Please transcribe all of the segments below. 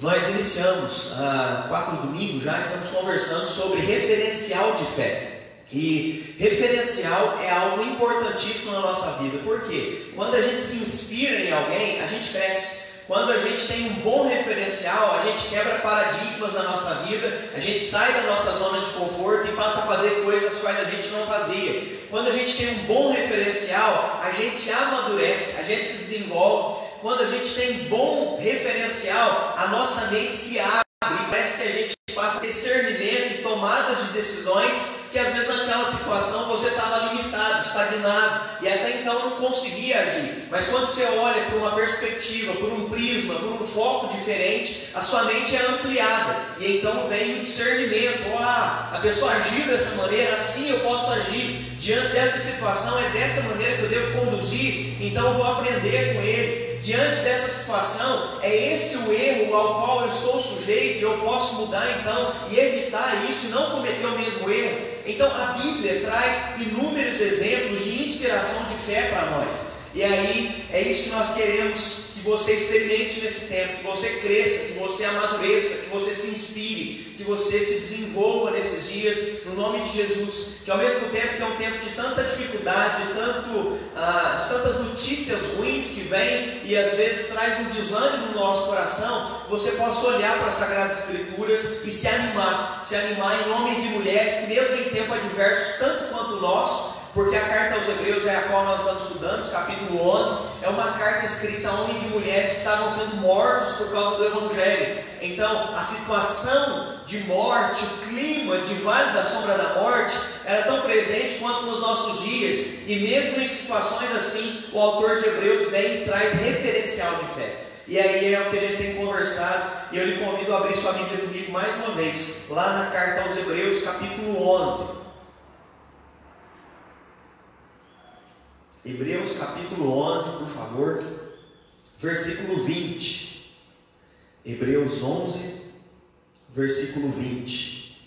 nós iniciamos há ah, quatro domingos já, estamos conversando sobre referencial de fé. E referencial é algo importantíssimo na nossa vida, porque quando a gente se inspira em alguém, a gente cresce. Quando a gente tem um bom referencial, a gente quebra paradigmas na nossa vida, a gente sai da nossa zona de conforto e passa a fazer coisas quais a gente não fazia. Quando a gente tem um bom referencial, a gente amadurece, a gente se desenvolve. Quando a gente tem bom referencial, a nossa mente se abre e parece que a gente passa discernimento e tomada de decisões que às vezes naquela situação você estava limitado, estagnado e até então não conseguia agir. Mas quando você olha por uma perspectiva, por um prisma, por um foco diferente, a sua mente é ampliada e então vem o discernimento. Ah, a pessoa agiu dessa maneira, assim eu posso agir. Diante dessa situação é dessa maneira que eu devo conduzir, então eu vou aprender com ele diante dessa situação, é esse o erro ao qual eu estou sujeito, e eu posso mudar então e evitar isso, não cometer o mesmo erro. Então a Bíblia traz inúmeros exemplos de inspiração de fé para nós. E aí é isso que nós queremos você experimente nesse tempo, que você cresça, que você amadureça, que você se inspire, que você se desenvolva nesses dias, no nome de Jesus. Que ao mesmo tempo que é um tempo de tanta dificuldade, de, tanto, ah, de tantas notícias ruins que vêm e às vezes traz um desânimo no nosso coração, você possa olhar para as Sagradas Escrituras e se animar, se animar em homens e mulheres que mesmo em tempo adversos, tanto quanto o nosso, porque a carta aos Hebreus é a qual nós estamos estudando, capítulo 11, é uma carta escrita a homens e mulheres que estavam sendo mortos por causa do Evangelho. Então, a situação de morte, o clima de vale da sombra da morte, era tão presente quanto nos nossos dias, e mesmo em situações assim, o autor de Hebreus vem e traz referencial de fé. E aí é o que a gente tem conversado, e eu lhe convido a abrir sua Bíblia comigo mais uma vez, lá na carta aos Hebreus, capítulo 11. Hebreus capítulo 11, por favor, versículo 20. Hebreus 11, versículo 20.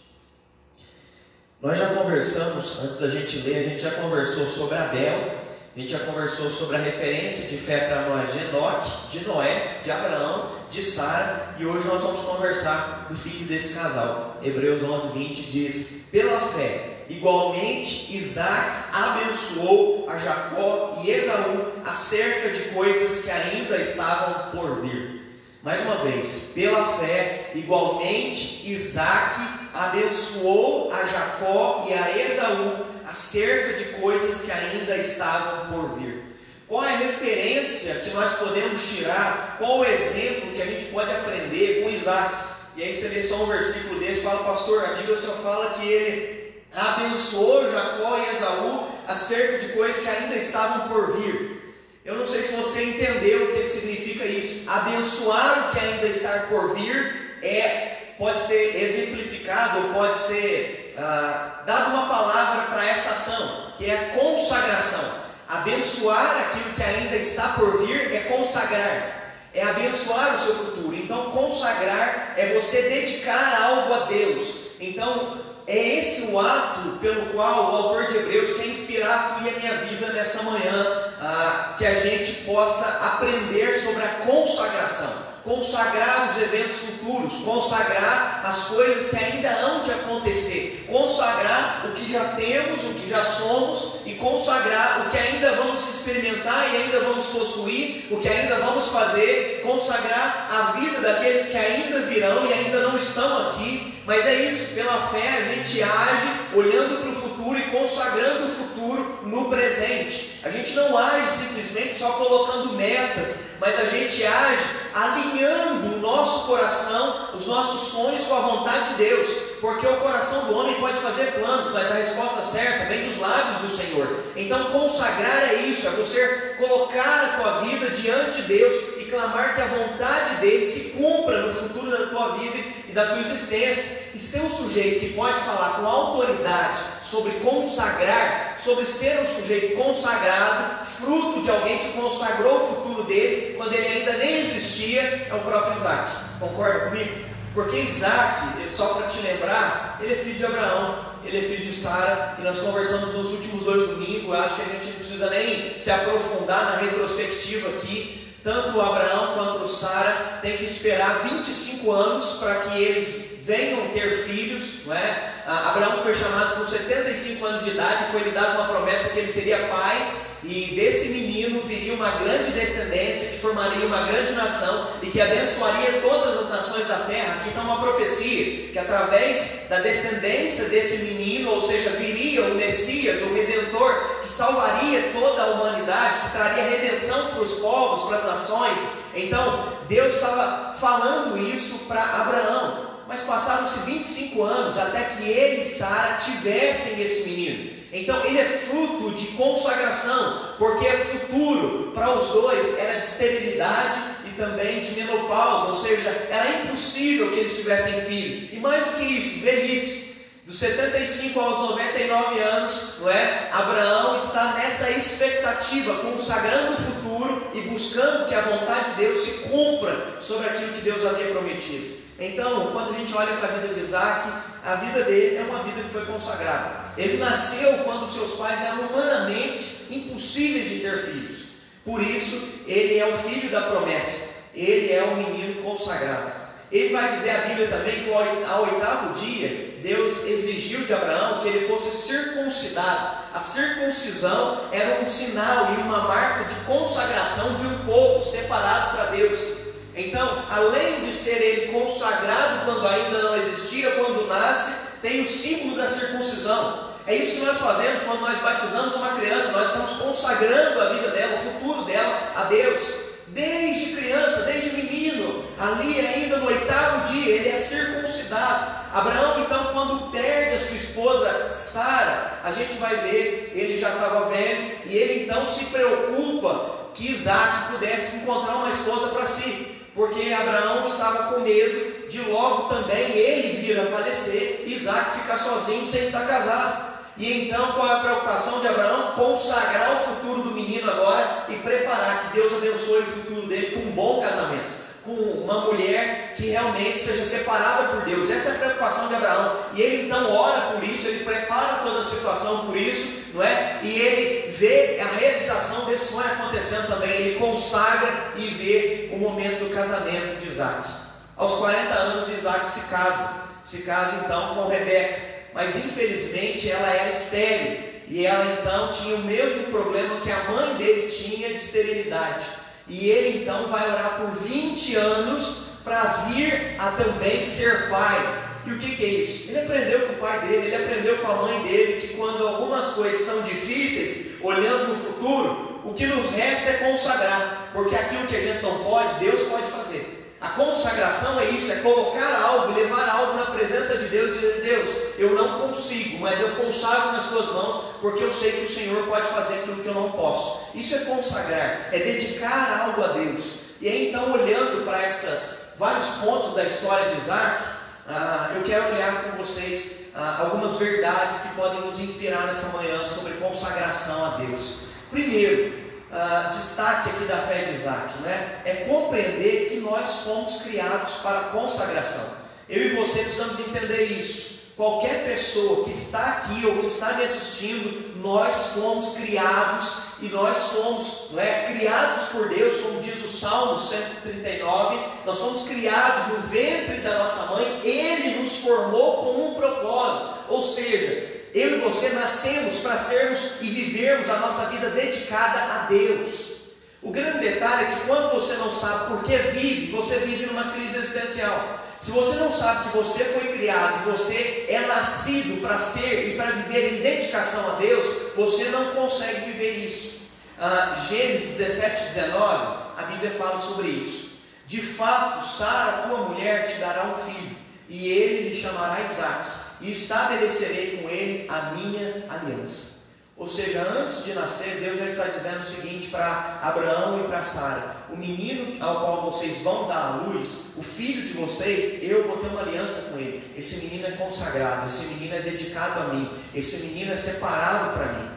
Nós já conversamos, antes da gente ler, a gente já conversou sobre Abel, a gente já conversou sobre a referência de fé para nós de Enoque, de Noé, de Abraão, de Sara, e hoje nós vamos conversar do filho desse casal. Hebreus 11, 20 diz: Pela fé, Igualmente, Isaac abençoou a Jacó e Esaú acerca de coisas que ainda estavam por vir. Mais uma vez, pela fé, igualmente Isaac abençoou a Jacó e a Esaú acerca de coisas que ainda estavam por vir. Qual é a referência que nós podemos tirar? Qual o exemplo que a gente pode aprender com Isaac? E aí você lê só um versículo desse, fala, pastor, a Bíblia só fala que ele abençoou Jacó e Esaú acerca de coisas que ainda estavam por vir. Eu não sei se você entendeu o que, significa isso. Abençoar o que ainda está por vir é pode ser exemplificado, pode ser ah, dado uma palavra para essa ação, que é consagração. Abençoar aquilo que ainda está por vir é consagrar, é abençoar o seu futuro. Então, consagrar é você dedicar algo a Deus. Então, é esse o ato pelo qual o autor de Hebreus quer inspirar a tua e a minha vida nessa manhã, ah, que a gente possa aprender sobre a consagração consagrar os eventos futuros, consagrar as coisas que ainda hão de acontecer, consagrar o que já temos, o que já somos e consagrar o que ainda vamos experimentar e ainda vamos possuir, o que ainda vamos fazer, consagrar a vida daqueles que ainda virão e ainda não estão aqui. Mas é isso, pela fé a gente age olhando para o futuro e consagrando o futuro no presente. A gente não age simplesmente só colocando metas, mas a gente age alinhando o nosso coração, os nossos sonhos com a vontade de Deus, porque o coração do homem pode fazer planos, mas a resposta certa vem dos lábios do Senhor. Então, consagrar é isso, é você colocar a tua vida diante de Deus e clamar que a vontade dele se cumpra no futuro da tua vida e da tua existência. E se tem um sujeito que pode falar com autoridade sobre consagrar, sobre ser um sujeito consagrado, fruto de alguém que consagrou o futuro dele quando ele ainda nem existia, é o próprio Isaac. Concorda comigo? Porque Isaac, só para te lembrar, ele é filho de Abraão, ele é filho de Sara, e nós conversamos nos últimos dois domingos, acho que a gente não precisa nem se aprofundar na retrospectiva aqui, tanto Abraão quanto Sara tem que esperar 25 anos para que eles venham ter filhos, não é? Abraão foi chamado com 75 anos de idade, foi lhe dada uma promessa que ele seria pai e desse menino viria uma grande descendência que formaria uma grande nação e que abençoaria todas as nações da terra. Aqui está uma profecia que através da descendência desse menino, ou seja, viria o Messias, o Redentor, que salvaria toda a humanidade, que traria redenção para os povos, para as nações. Então, Deus estava falando isso para Abraão. Mas passaram-se 25 anos até que ele e Sara tivessem esse menino. Então ele é fruto de consagração, porque é futuro para os dois era de esterilidade e também de menopausa, ou seja, era impossível que eles tivessem filho. E mais do que isso, velhice. Dos 75 aos 99 anos, não é? Abraão está nessa expectativa, consagrando o futuro e buscando que a vontade de Deus se cumpra sobre aquilo que Deus havia prometido. Então, quando a gente olha para a vida de Isaac, a vida dele é uma vida que foi consagrada. Ele nasceu quando seus pais eram humanamente impossíveis de ter filhos. Por isso, ele é o filho da promessa. Ele é o menino consagrado. Ele vai dizer a Bíblia também que ao oitavo dia, Deus exigiu de Abraão que ele fosse circuncidado. A circuncisão era um sinal e uma marca de consagração de um povo separado para Deus. Então, além de ser ele consagrado quando ainda não existia, quando nasce, tem o símbolo da circuncisão. É isso que nós fazemos quando nós batizamos uma criança, nós estamos consagrando a vida dela, o futuro dela a Deus. Desde criança, desde menino, ali ainda no oitavo dia, ele é circuncidado. Abraão, então, quando perde a sua esposa Sara, a gente vai ver, ele já estava velho, e ele então se preocupa que Isaac pudesse encontrar uma esposa para si porque Abraão estava com medo de logo também ele vir a falecer, Isaac ficar sozinho sem estar casado. E então qual é a preocupação de Abraão? Consagrar o futuro do menino agora e preparar que Deus abençoe o futuro dele com um bom casamento com uma mulher que realmente seja separada por Deus. Essa é a preocupação de Abraão. E ele então ora por isso, ele prepara toda a situação por isso, não é? E ele vê a realização desse sonho acontecendo também. Ele consagra e vê o momento do casamento de Isaac. Aos 40 anos, Isaac se casa. Se casa então com Rebeca. Mas infelizmente ela era estéril. E ela então tinha o mesmo problema que a mãe dele tinha de esterilidade. E ele então vai orar por 20 anos para vir a também ser pai. E o que, que, é isso? Ele aprendeu com o pai dele, ele aprendeu com a mãe dele que quando algumas coisas são difíceis, olhando no futuro, o que nos resta é consagrar, porque aquilo que a gente não pode, Deus pode fazer. A consagração é isso, é colocar algo, levar algo na presença de Deus e dizer, Deus, eu não consigo, mas eu consagro nas tuas mãos, porque eu sei que o Senhor pode fazer aquilo que eu não posso. Isso é consagrar, é dedicar algo a Deus. E aí então, olhando para esses vários pontos da história de Isaac, ah, eu quero olhar com vocês ah, algumas verdades que podem nos inspirar nessa manhã sobre consagração a Deus. Primeiro, uh, destaque aqui da fé de Isaac, né? é compreender que nós fomos criados para consagração. Eu e você precisamos entender isso. Qualquer pessoa que está aqui ou que está me assistindo, nós fomos criados e nós somos não é, criados por Deus, como diz o Salmo 139, nós somos criados no ventre da nossa mãe, Ele nos formou com um propósito, ou seja, eu e você nascemos para sermos e vivermos a nossa vida dedicada a Deus. O grande detalhe é que quando você não sabe por que vive, você vive numa crise existencial. Se você não sabe que você foi criado e você é nascido para ser e para viver em dedicação a Deus, você não consegue viver isso. Ah, Gênesis 17, 19, a Bíblia fala sobre isso. De fato, Sara, tua mulher, te dará um filho, e ele lhe chamará Isaac e estabelecerei com ele a minha aliança. Ou seja, antes de nascer, Deus já está dizendo o seguinte para Abraão e para Sara: o menino ao qual vocês vão dar a luz, o filho de vocês, eu vou ter uma aliança com ele. Esse menino é consagrado, esse menino é dedicado a mim, esse menino é separado para mim.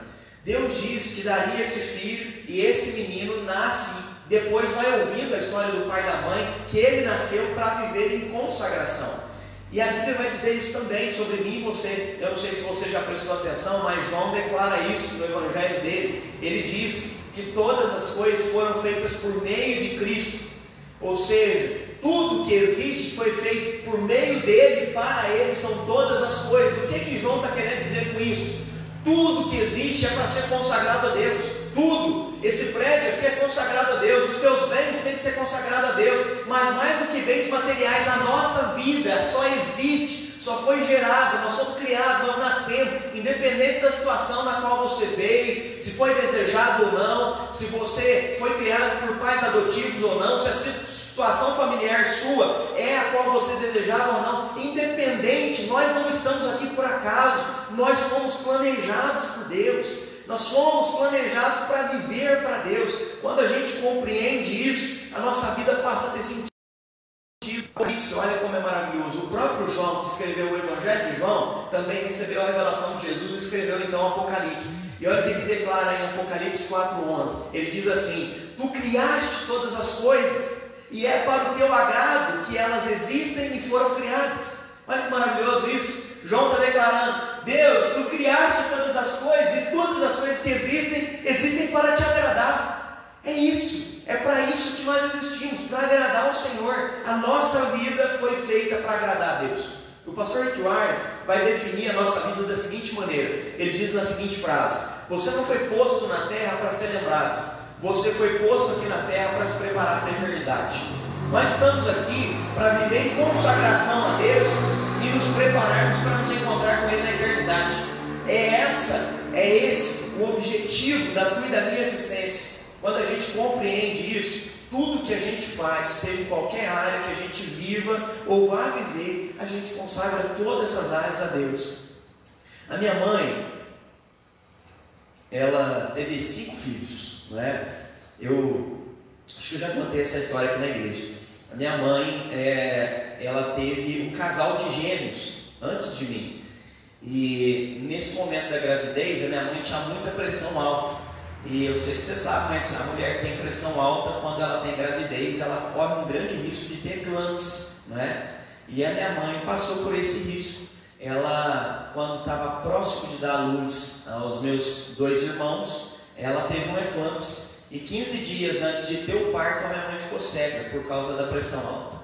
Deus diz que daria esse filho e esse menino nasce depois vai ouvindo a história do pai e da mãe que ele nasceu para viver em consagração. E a Bíblia vai dizer isso também sobre mim e você. Eu não sei se você já prestou atenção, mas João declara isso no Evangelho dele. Ele diz que todas as coisas foram feitas por meio de Cristo. Ou seja, tudo que existe foi feito por meio dele e para ele são todas as coisas. O que, que João está querendo dizer com isso? Tudo que existe é para ser consagrado a Deus. Tudo. Esse prédio aqui é consagrado a Deus. Os teus bens têm que ser consagrados a Deus. Mas mais do que bens materiais, a nossa vida só existe, só foi gerada. Nós somos criados, nós nascemos, independente da situação na qual você veio, se foi desejado ou não, se você foi criado por pais adotivos ou não, se a situação familiar sua é a qual você desejava ou não, independente, nós não estamos aqui por acaso, nós fomos planejados por Deus. Nós somos planejados para viver para Deus. Quando a gente compreende isso, a nossa vida passa a ter sentido. Olha como é maravilhoso. O próprio João, que escreveu o Evangelho de João, também recebeu a revelação de Jesus e escreveu então Apocalipse. E olha o que, que declara em Apocalipse 4,11. Ele diz assim: Tu criaste todas as coisas, e é para o teu agrado que elas existem e foram criadas. Olha que maravilhoso isso. João está declarando: Deus, tu criaste todas as coisas e todas as coisas que existem, existem para te agradar. É isso, é para isso que nós existimos, para agradar ao Senhor. A nossa vida foi feita para agradar a Deus. O pastor Warren vai definir a nossa vida da seguinte maneira: ele diz na seguinte frase: Você não foi posto na terra para ser lembrado, você foi posto aqui na terra para se preparar para a eternidade. Nós estamos aqui para viver em consagração a Deus e nos prepararmos para nos encontrar com Ele na eternidade. É essa, é esse o objetivo da tua e da minha existência. Quando a gente compreende isso, tudo que a gente faz, seja em qualquer área que a gente viva ou vá viver, a gente consagra todas essas áreas a Deus. A minha mãe, ela teve cinco filhos, não é? Eu acho que eu já contei essa história aqui na igreja. A minha mãe, é, ela teve um casal de gêmeos antes de mim. E nesse momento da gravidez, a minha mãe tinha muita pressão alta. E eu não sei se você sabe, mas a mulher que tem pressão alta, quando ela tem gravidez, ela corre um grande risco de ter eclâmpsia, né? E a minha mãe passou por esse risco. Ela, quando estava próximo de dar luz aos meus dois irmãos, ela teve um eclâmpsia. E 15 dias antes de ter o parto, a minha mãe ficou cega por causa da pressão alta.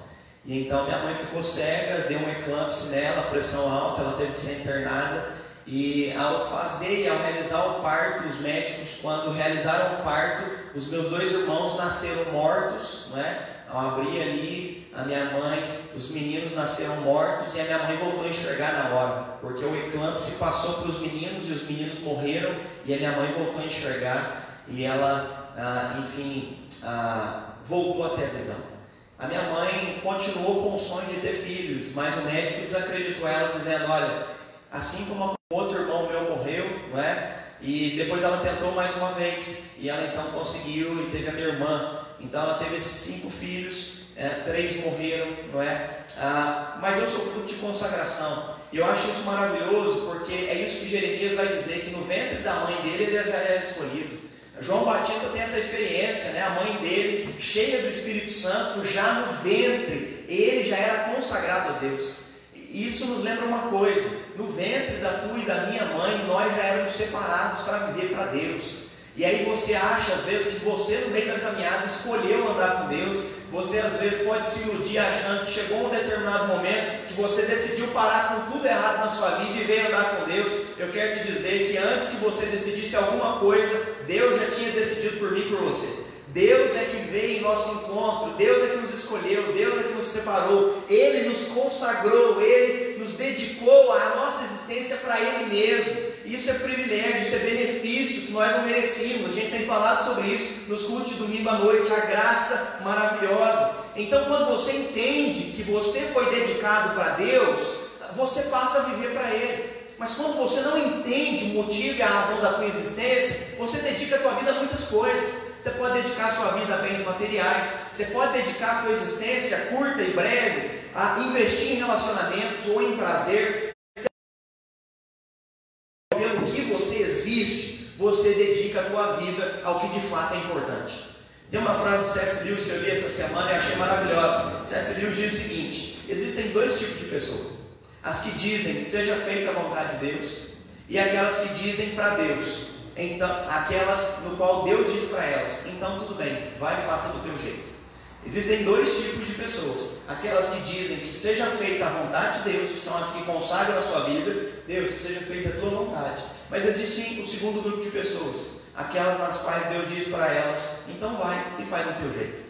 E então minha mãe ficou cega, deu um eclâmpsia nela, pressão alta, ela teve que ser internada. E ao fazer ao realizar o parto, os médicos, quando realizaram o parto, os meus dois irmãos nasceram mortos, né? Ao abrir ali a minha mãe, os meninos nasceram mortos e a minha mãe voltou a enxergar na hora, porque o eclâmpsia passou para os meninos e os meninos morreram e a minha mãe voltou a enxergar e ela ah, enfim, ah, voltou a ter a visão. A minha mãe continuou com o sonho de ter filhos, mas o médico desacreditou ela, dizendo: Olha, assim como outro irmão meu morreu, não é? E depois ela tentou mais uma vez, e ela então conseguiu e teve a minha irmã. Então ela teve esses cinco filhos, é, três morreram, não é? Ah, mas eu sou fruto de consagração. E eu acho isso maravilhoso, porque é isso que Jeremias vai dizer: que no ventre da mãe dele ele já era escolhido. João Batista tem essa experiência, né? A mãe dele, cheia do Espírito Santo, já no ventre, ele já era consagrado a Deus. Isso nos lembra uma coisa: no ventre da tua e da minha mãe, nós já éramos separados para viver para Deus. E aí você acha às vezes que você no meio da caminhada escolheu andar com Deus. Você às vezes pode se iludir achando que chegou um determinado momento que você decidiu parar com tudo errado na sua vida e veio andar com Deus. Eu quero te dizer que antes que você decidisse alguma coisa, Deus já tinha decidido por mim e por você. Deus é que veio em nosso encontro, Deus é que nos escolheu, Deus é que nos separou, Ele nos consagrou, Ele nos dedicou a nossa existência para Ele mesmo. Isso é privilégio, isso é benefício que nós não merecíamos. A gente tem falado sobre isso nos cultos de domingo à noite, a graça maravilhosa. Então, quando você entende que você foi dedicado para Deus, você passa a viver para Ele. Mas quando você não entende o motivo e a razão da tua existência, você dedica a tua vida a muitas coisas. Você pode dedicar a sua vida a bens materiais, você pode dedicar a tua existência curta e breve a investir em relacionamentos ou em prazer. Pelo que você existe, você dedica a tua vida ao que de fato é importante. Tem uma frase do C.S. Lewis que eu li essa semana e achei maravilhosa. C.S. Lewis diz o seguinte: existem dois tipos de pessoas. As que dizem seja feita a vontade de Deus e aquelas que dizem para Deus então, aquelas no qual Deus diz para elas: então tudo bem, vai e faça do teu jeito. Existem dois tipos de pessoas: aquelas que dizem que seja feita a vontade de Deus, que são as que consagram a sua vida, Deus, que seja feita a tua vontade. Mas existe o segundo grupo de pessoas, aquelas nas quais Deus diz para elas: então vai e faz do teu jeito.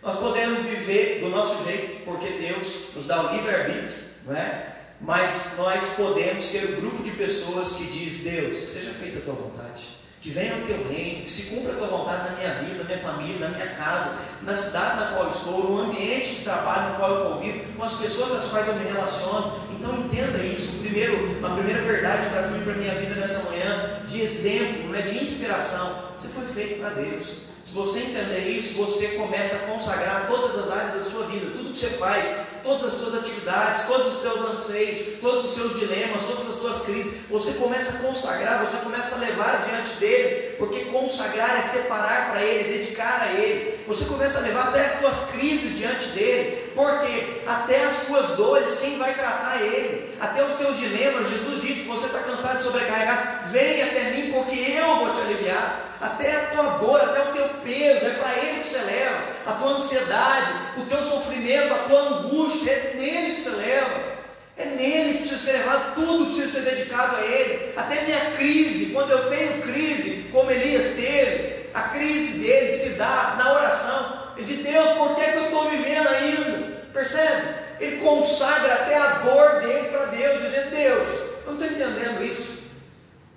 Nós podemos viver do nosso jeito, porque Deus nos dá o livre-arbítrio, não é? Mas nós podemos ser o grupo de pessoas que diz: Deus, que seja feita a tua vontade. Que venha o teu reino, que se cumpra a tua vontade na minha vida, na minha família, na minha casa, na cidade na qual estou, no ambiente de trabalho no qual eu convivo, com as pessoas às quais eu me relaciono. Então entenda isso. Primeiro, uma primeira verdade para tu e para a minha vida nessa manhã, de exemplo, né, de inspiração. Você foi feito para Deus. Se você entender isso, você começa a consagrar todas as áreas da sua vida, tudo que você faz, todas as suas atividades, todos os teus anseios, todos os seus dilemas, todas as tuas crises, você começa a consagrar, você começa a levar diante dele, porque consagrar é separar para ele, é dedicar a ele. Você começa a levar até as tuas crises diante dele, porque até as tuas dores, quem vai tratar é ele? Até os teus dilemas, Jesus disse: se você está cansado de sobrecarregar, vem até mim, porque eu vou te aliviar até a tua dor, até o teu peso, é para Ele que você leva, a tua ansiedade, o teu sofrimento, a tua angústia, é nele que você leva. É nele que precisa ser levado, tudo precisa ser dedicado a Ele. Até minha crise, quando eu tenho crise, como Elias teve, a crise dele se dá na oração. Diz, Deus, por que, que eu estou vivendo ainda? Percebe? Ele consagra até a dor dele para Deus, dizendo, Deus, eu não estou entendendo isso.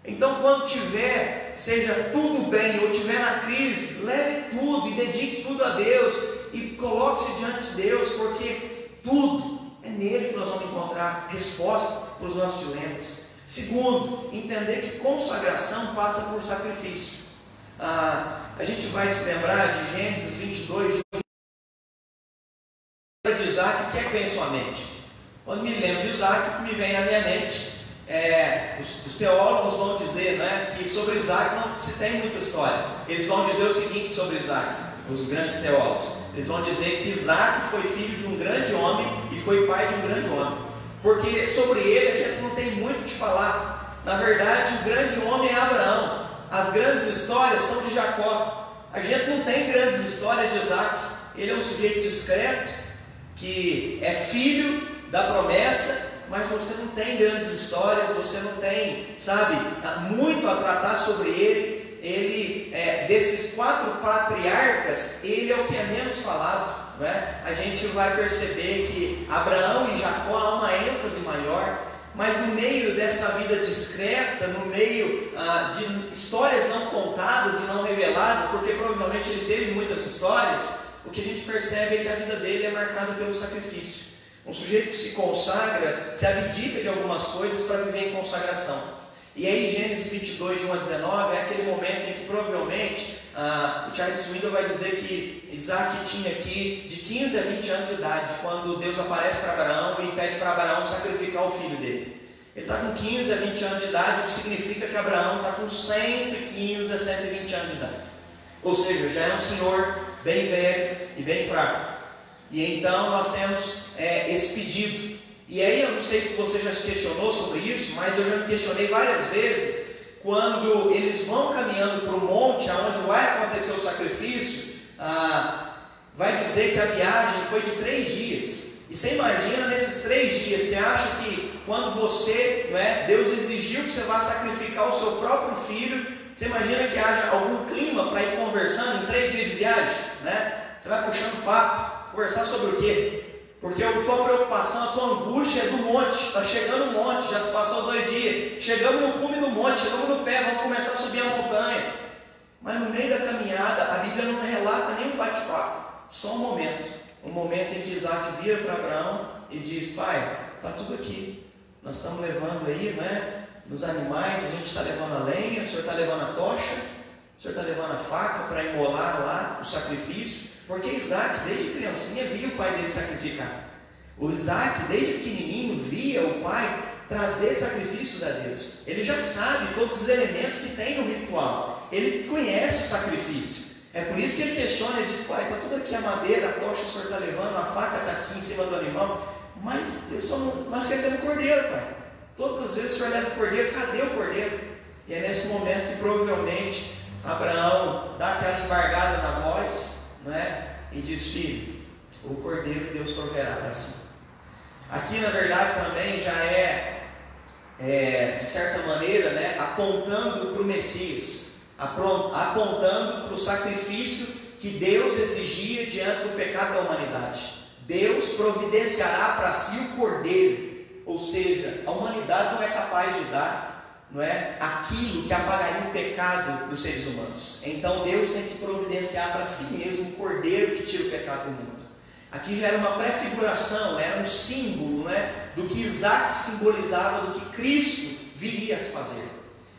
Então, quando tiver, seja tudo bem ou tiver na crise, leve tudo e dedique tudo a Deus e coloque-se diante de Deus, porque tudo é nele que nós vamos encontrar resposta para os nossos dilemas. Segundo, entender que consagração passa por sacrifício. Ah, a gente vai se lembrar de Gênesis 22, de Isaac, o que é que vem em sua mente? Quando me lembro de Isaac, o que me vem à minha mente é, os, os, teólogos vão dizer né, que sobre Isaac não se tem muita história. Eles vão dizer o seguinte sobre Isaac, os grandes teólogos. Eles vão dizer que Isaac foi filho de um grande homem e foi pai de um grande homem. Porque sobre ele a gente não tem muito o que falar. Na verdade, o grande homem é Abraão. As grandes histórias são de Jacó. A gente não tem grandes histórias de Isaac. Ele é um sujeito discreto, que é filho da promessa, mas você não tem grandes histórias, você não tem, sabe, muito a tratar sobre ele. Ele, é, desses quatro patriarcas, ele é o que é menos falado. Né? A gente vai perceber que Abraão e Jacó há uma ênfase maior, mas no meio dessa vida discreta, no meio ah, de histórias não contadas e não reveladas, porque provavelmente ele teve muitas histórias, o que a gente percebe é que a vida dele é marcada pelo sacrifício. Um sujeito que se consagra, se abdica de algumas coisas para viver em consagração. E aí, Gênesis 22, de 1 a 19, é aquele momento em que provavelmente ah, o Charles Swindoll vai dizer que Isaac tinha aqui de 15 a 20 anos de idade, quando Deus aparece para Abraão e pede para Abraão sacrificar o filho dele. Ele está com 15 a 20 anos de idade, o que significa que Abraão está com 115 a 120 anos de idade. Ou seja, já é um senhor bem velho e bem fraco. E então nós temos é, esse pedido. E aí eu não sei se você já se questionou sobre isso, mas eu já me questionei várias vezes quando eles vão caminhando para o monte, aonde vai acontecer o sacrifício, ah, vai dizer que a viagem foi de três dias. E você imagina nesses três dias, você acha que quando você, é, Deus exigiu que você vá sacrificar o seu próprio filho, você imagina que haja algum clima para ir conversando em três dias de viagem, né? Você vai puxando papo, Conversar sobre o quê? Porque a tua preocupação, a tua angústia é do monte. Está chegando o monte, já se passou dois dias. Chegamos no cume do monte, chegamos no pé, vamos começar a subir a montanha. Mas no meio da caminhada, a Bíblia não relata nem um bate-papo, só um momento. Um momento em que Isaac vira para Abraão e diz: Pai, está tudo aqui. Nós estamos levando aí, né? Nos animais, a gente está levando a lenha, o senhor está levando a tocha, o senhor está levando a faca para imolar lá o sacrifício. Porque Isaac, desde criancinha, via o pai dele sacrificar. O Isaac, desde pequenininho, via o pai trazer sacrifícios a Deus. Ele já sabe todos os elementos que tem no ritual. Ele conhece o sacrifício. É por isso que ele questiona, ele diz, pai, está tudo aqui a madeira, a tocha o senhor está levando, a faca está aqui em cima do animal, mas eu só não, nós queremos o cordeiro, pai. Todas as vezes o senhor leva o cordeiro, cadê o cordeiro? E é nesse momento que provavelmente Abraão dá aquela embargada na voz, não é? E diz: Filho, o cordeiro Deus proverá para si. Aqui, na verdade, também já é, é de certa maneira, né, apontando para o Messias, apontando para o sacrifício que Deus exigia diante do pecado da humanidade. Deus providenciará para si o cordeiro, ou seja, a humanidade não é capaz de dar não é aquilo que apagaria o pecado dos seres humanos. Então Deus tem que providenciar para si mesmo o cordeiro que tira o pecado do mundo. Aqui já era uma prefiguração, era um símbolo né, do que Isaac simbolizava, do que Cristo viria a fazer.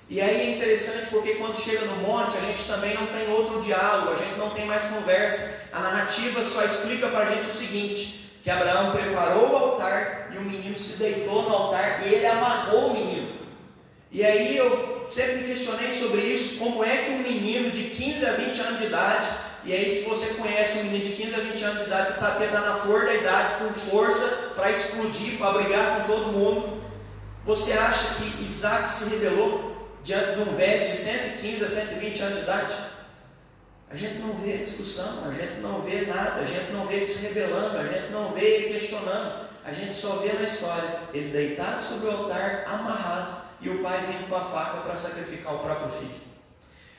E aí é interessante porque quando chega no monte, a gente também não tem outro diálogo, a gente não tem mais conversa. A narrativa só explica para a gente o seguinte: que Abraão preparou o altar e o menino se deitou no altar e ele amarrou o menino. E aí eu sempre me questionei sobre isso, como é que um menino de 15 a 20 anos de idade, e aí se você conhece um menino de 15 a 20 anos de idade, você sabe que está na flor da idade, com força para explodir, para brigar com todo mundo. Você acha que Isaac se rebelou diante de um velho de 115 a 120 anos de idade? A gente não vê discussão, a gente não vê nada, a gente não vê ele se rebelando, a gente não vê ele questionando. A gente só vê na história ele deitado sobre o altar, amarrado, e o pai vindo com a faca para sacrificar o próprio filho.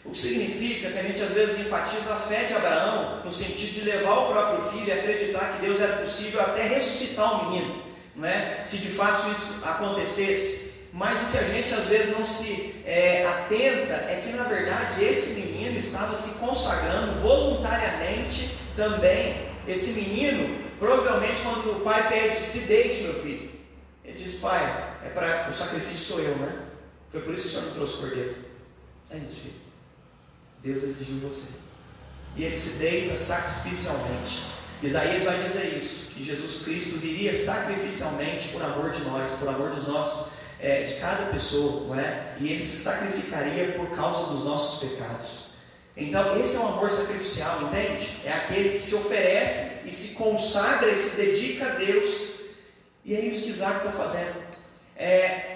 O que significa que a gente às vezes enfatiza a fé de Abraão no sentido de levar o próprio filho e acreditar que Deus era possível até ressuscitar o menino, não é? Se de fato isso acontecesse. Mas o que a gente às vezes não se é, atenta é que na verdade esse menino estava se consagrando voluntariamente também. Esse menino, provavelmente quando o pai pede, se deite, meu filho, ele diz, pai, é para o sacrifício sou eu, né? Foi por isso que o Senhor me trouxe cordeiro. É isso, filho. Deus exigiu você. E ele se deita sacrificialmente. Isaías vai dizer isso, que Jesus Cristo viria sacrificialmente por amor de nós, por amor dos nossos, é, de cada pessoa, não é? E ele se sacrificaria por causa dos nossos pecados. Então, esse é o amor sacrificial, entende? É aquele que se oferece e se consagra e se dedica a Deus. E é isso que Isaac está fazendo é,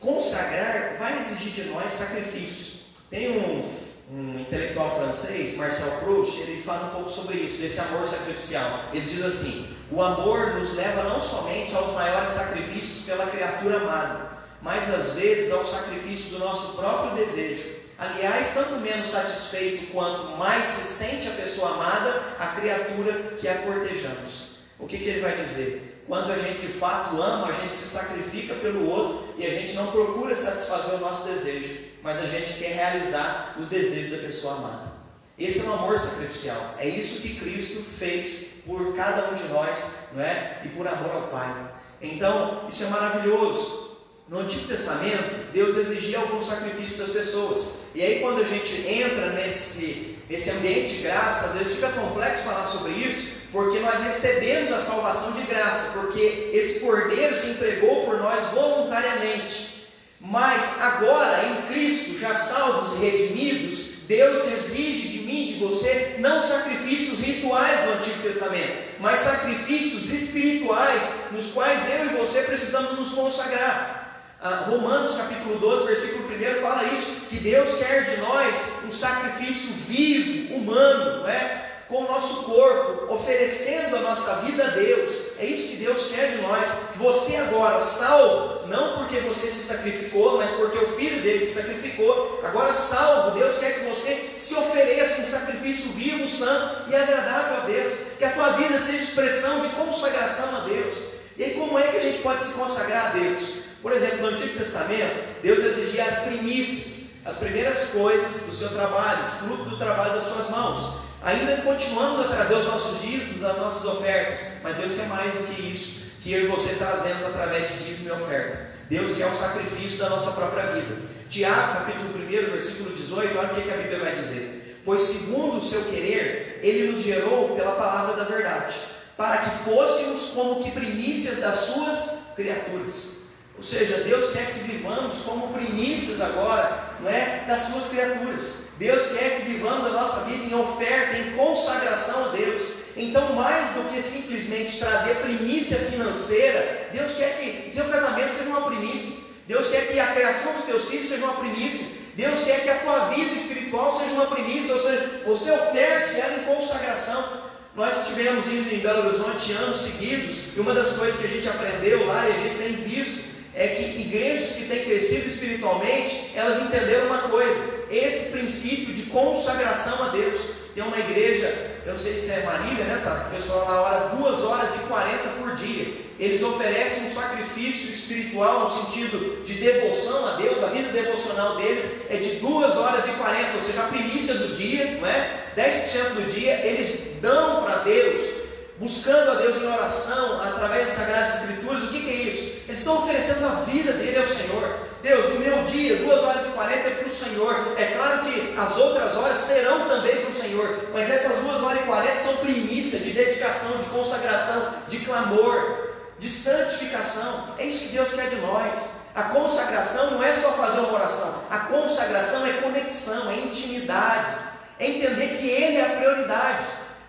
consagrar vai exigir de nós sacrifícios. Tem um, um intelectual francês, Marcel Proust, ele fala um pouco sobre isso, desse amor sacrificial. Ele diz assim: o amor nos leva não somente aos maiores sacrifícios pela criatura amada, mas às vezes ao sacrifício do nosso próprio desejo. Aliás, tanto menos satisfeito quanto mais se sente a pessoa amada, a criatura que a cortejamos. O que, que ele vai dizer? Quando a gente de fato ama, a gente se sacrifica pelo outro e a gente não procura satisfazer o nosso desejo, mas a gente quer realizar os desejos da pessoa amada. Esse é o amor sacrificial. É isso que Cristo fez por cada um de nós, não é? E por amor ao Pai. Então, isso é maravilhoso. No Antigo Testamento, Deus exigia algum sacrifício das pessoas. E aí, quando a gente entra nesse, nesse ambiente de graça, às vezes fica complexo falar sobre isso, porque nós recebemos a salvação de graça, porque esse Cordeiro se entregou por nós voluntariamente. Mas agora, em Cristo, já salvos e redimidos, Deus exige de mim, de você, não sacrifícios rituais do Antigo Testamento, mas sacrifícios espirituais, nos quais eu e você precisamos nos consagrar. Ah, Romanos capítulo 12, versículo 1 fala isso, que Deus quer de nós um sacrifício vivo, humano, não é? com o nosso corpo, oferecendo a nossa vida a Deus. É isso que Deus quer de nós. Você agora, salvo, não porque você se sacrificou, mas porque o filho dele se sacrificou. Agora, salvo, Deus quer que você se ofereça em sacrifício vivo, santo e agradável a Deus. Que a tua vida seja expressão de consagração a Deus. E aí, como é que a gente pode se consagrar a Deus? Por exemplo, no Antigo Testamento, Deus exigia as primícias, as primeiras coisas do seu trabalho, fruto do trabalho das suas mãos. Ainda continuamos a trazer os nossos dízimos, as nossas ofertas, mas Deus quer mais do que isso, que eu e você trazemos através de dízimo e oferta. Deus quer o sacrifício da nossa própria vida. Tiago, capítulo 1, versículo 18, olha o que a Bíblia vai dizer. Pois segundo o seu querer, ele nos gerou pela palavra da verdade, para que fôssemos como que primícias das suas criaturas. Ou seja, Deus quer que vivamos como primícias agora, não é, das suas criaturas. Deus quer que vivamos a nossa vida em oferta, em consagração a Deus. Então, mais do que simplesmente trazer primícia financeira, Deus quer que teu casamento seja uma primícia. Deus quer que a criação dos teus filhos seja uma primícia. Deus quer que a tua vida espiritual seja uma primícia, ou seja, você oferte ela em consagração. Nós estivemos indo em Belo Horizonte anos seguidos, e uma das coisas que a gente aprendeu lá e a gente tem visto é que igrejas que têm crescido espiritualmente, elas entenderam uma coisa: esse princípio de consagração a Deus. Tem uma igreja, eu não sei se é Marília, né? Tá? O pessoal lá ora duas horas e 40 por dia. Eles oferecem um sacrifício espiritual no sentido de devoção a Deus. A vida devocional deles é de duas horas e 40, ou seja, a primícia do dia, não é? 10% do dia eles dão para Deus buscando a Deus em oração, através das Sagradas Escrituras, o que, que, é isso? Eles estão oferecendo a vida dele ao Senhor. Deus, no meu dia, 2 horas e 40 é para o Senhor. É claro que as outras horas serão também para o Senhor, mas essas 2 horas e 40 são primícia de dedicação, de consagração, de clamor, de santificação. É isso que Deus quer de nós. A consagração não é só fazer uma oração, a consagração é conexão, é intimidade, é entender que Ele é a prioridade.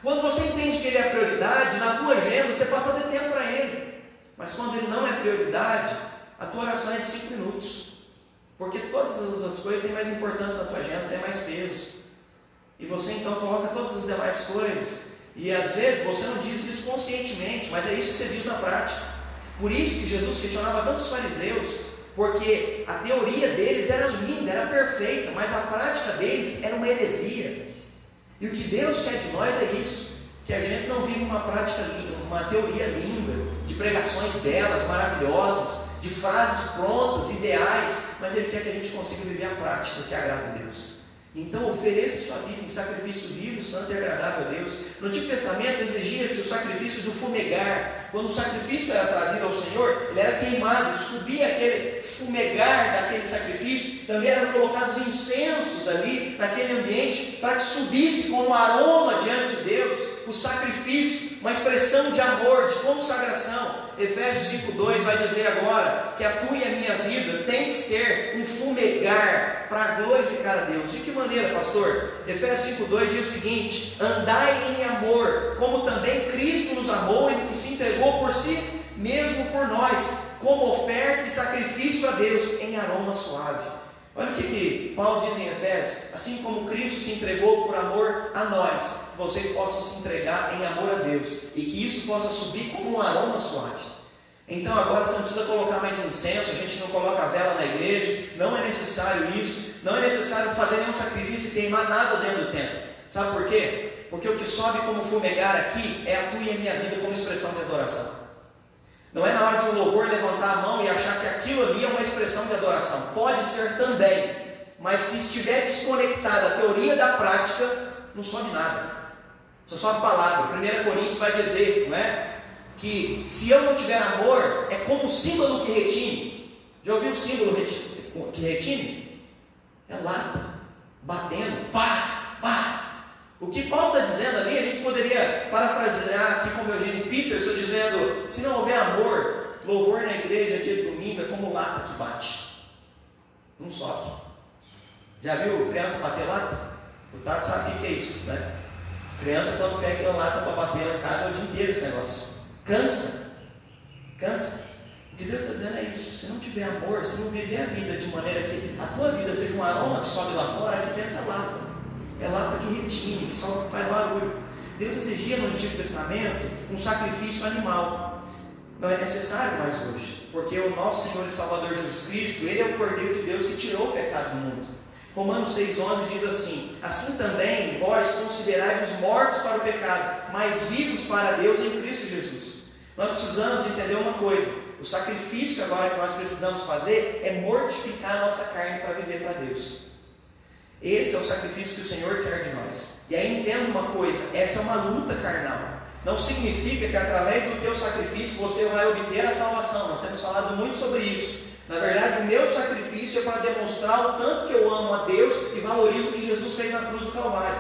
Quando você entende que ele é prioridade, na tua agenda você passa a ter tempo para ele. Mas quando ele não é prioridade, a tua oração é de cinco minutos. Porque todas as outras coisas têm mais importância na tua agenda, têm mais peso. E você então coloca todas as demais coisas. E às vezes você não diz isso conscientemente, mas é isso que você diz na prática. Por isso que Jesus questionava tantos fariseus, porque a teoria deles era linda, era perfeita, mas a prática deles era uma heresia. E o que Deus quer de nós é isso: que a gente não vive uma prática linda, uma teoria linda, de pregações belas, maravilhosas, de frases prontas, ideais, mas Ele quer que a gente consiga viver a prática que agrada a Deus. Então ofereça sua vida em sacrifício vivo, santo e agradável a Deus. No Antigo Testamento exigia-se o sacrifício do fumegar. Quando o sacrifício era trazido ao Senhor, ele era queimado, subia aquele fumegar daquele sacrifício, também eram colocados incensos ali naquele ambiente para que subisse como aroma diante de Deus o sacrifício, uma expressão de amor, de consagração. Efésios 5,2 vai dizer agora que a tua e a minha vida tem que ser um fumegar para glorificar a Deus. De que maneira, pastor? Efésios 5,2 diz o seguinte: andai em amor, como também Cristo nos amou e se entregou por si mesmo por nós, como oferta e sacrifício a Deus em aroma suave. Olha o que, que Paulo diz em Efésios: assim como Cristo se entregou por amor a nós, que vocês possam se entregar em amor a Deus e que isso possa subir como um aroma suave. Então agora você não precisa colocar mais incenso, a gente não coloca vela na igreja, não é necessário isso, não é necessário fazer nenhum sacrifício e queimar nada dentro do templo. Sabe por quê? Porque o que sobe como fumegar aqui é a tua e a minha vida como expressão de adoração. Não é na hora de um louvor levantar a mão e achar que aquilo ali é uma expressão de adoração. Pode ser também, mas se estiver desconectada a teoria da prática, não sobe nada. Só sobe palavra. 1 Coríntios vai dizer, não é? Que se eu não tiver amor, é como o símbolo que retine. Já ouviu o símbolo que retine? É lata, batendo, pá, pá, o que Paulo está dizendo ali, a gente poderia parafrasear aqui como Eugênio Peterson, dizendo: se não houver amor, louvor na igreja dia de domingo é como lata que bate. Não sobe. Já viu criança bater lata? O Tato sabe o que é isso, né? Criança, quando pega aquela lata para bater na casa, é o dia inteiro esse negócio. Cansa. Cansa. O que Deus está dizendo é isso. Se não tiver amor, se não viver a vida de maneira que a tua vida seja um aroma que sobe lá fora, aqui dentro é lata é lata que retine, que só faz barulho. Deus exigia no Antigo Testamento um sacrifício animal. Não é necessário mais hoje, porque o nosso Senhor e Salvador Jesus Cristo, Ele é o Cordeiro de Deus que tirou o pecado do mundo. Romanos 6,11 diz assim: Assim também vós considerai-vos mortos para o pecado, mas vivos para Deus em Cristo Jesus. Nós precisamos entender uma coisa: o sacrifício agora que nós precisamos fazer é mortificar a nossa carne para viver para Deus. Esse é o sacrifício que o Senhor quer de nós. E aí entenda uma coisa: essa é uma luta carnal. Não significa que através do teu sacrifício você vai obter a salvação. Nós temos falado muito sobre isso. Na verdade, o meu sacrifício é para demonstrar o tanto que eu amo a Deus e valorizo o que Jesus fez na cruz do Calvário.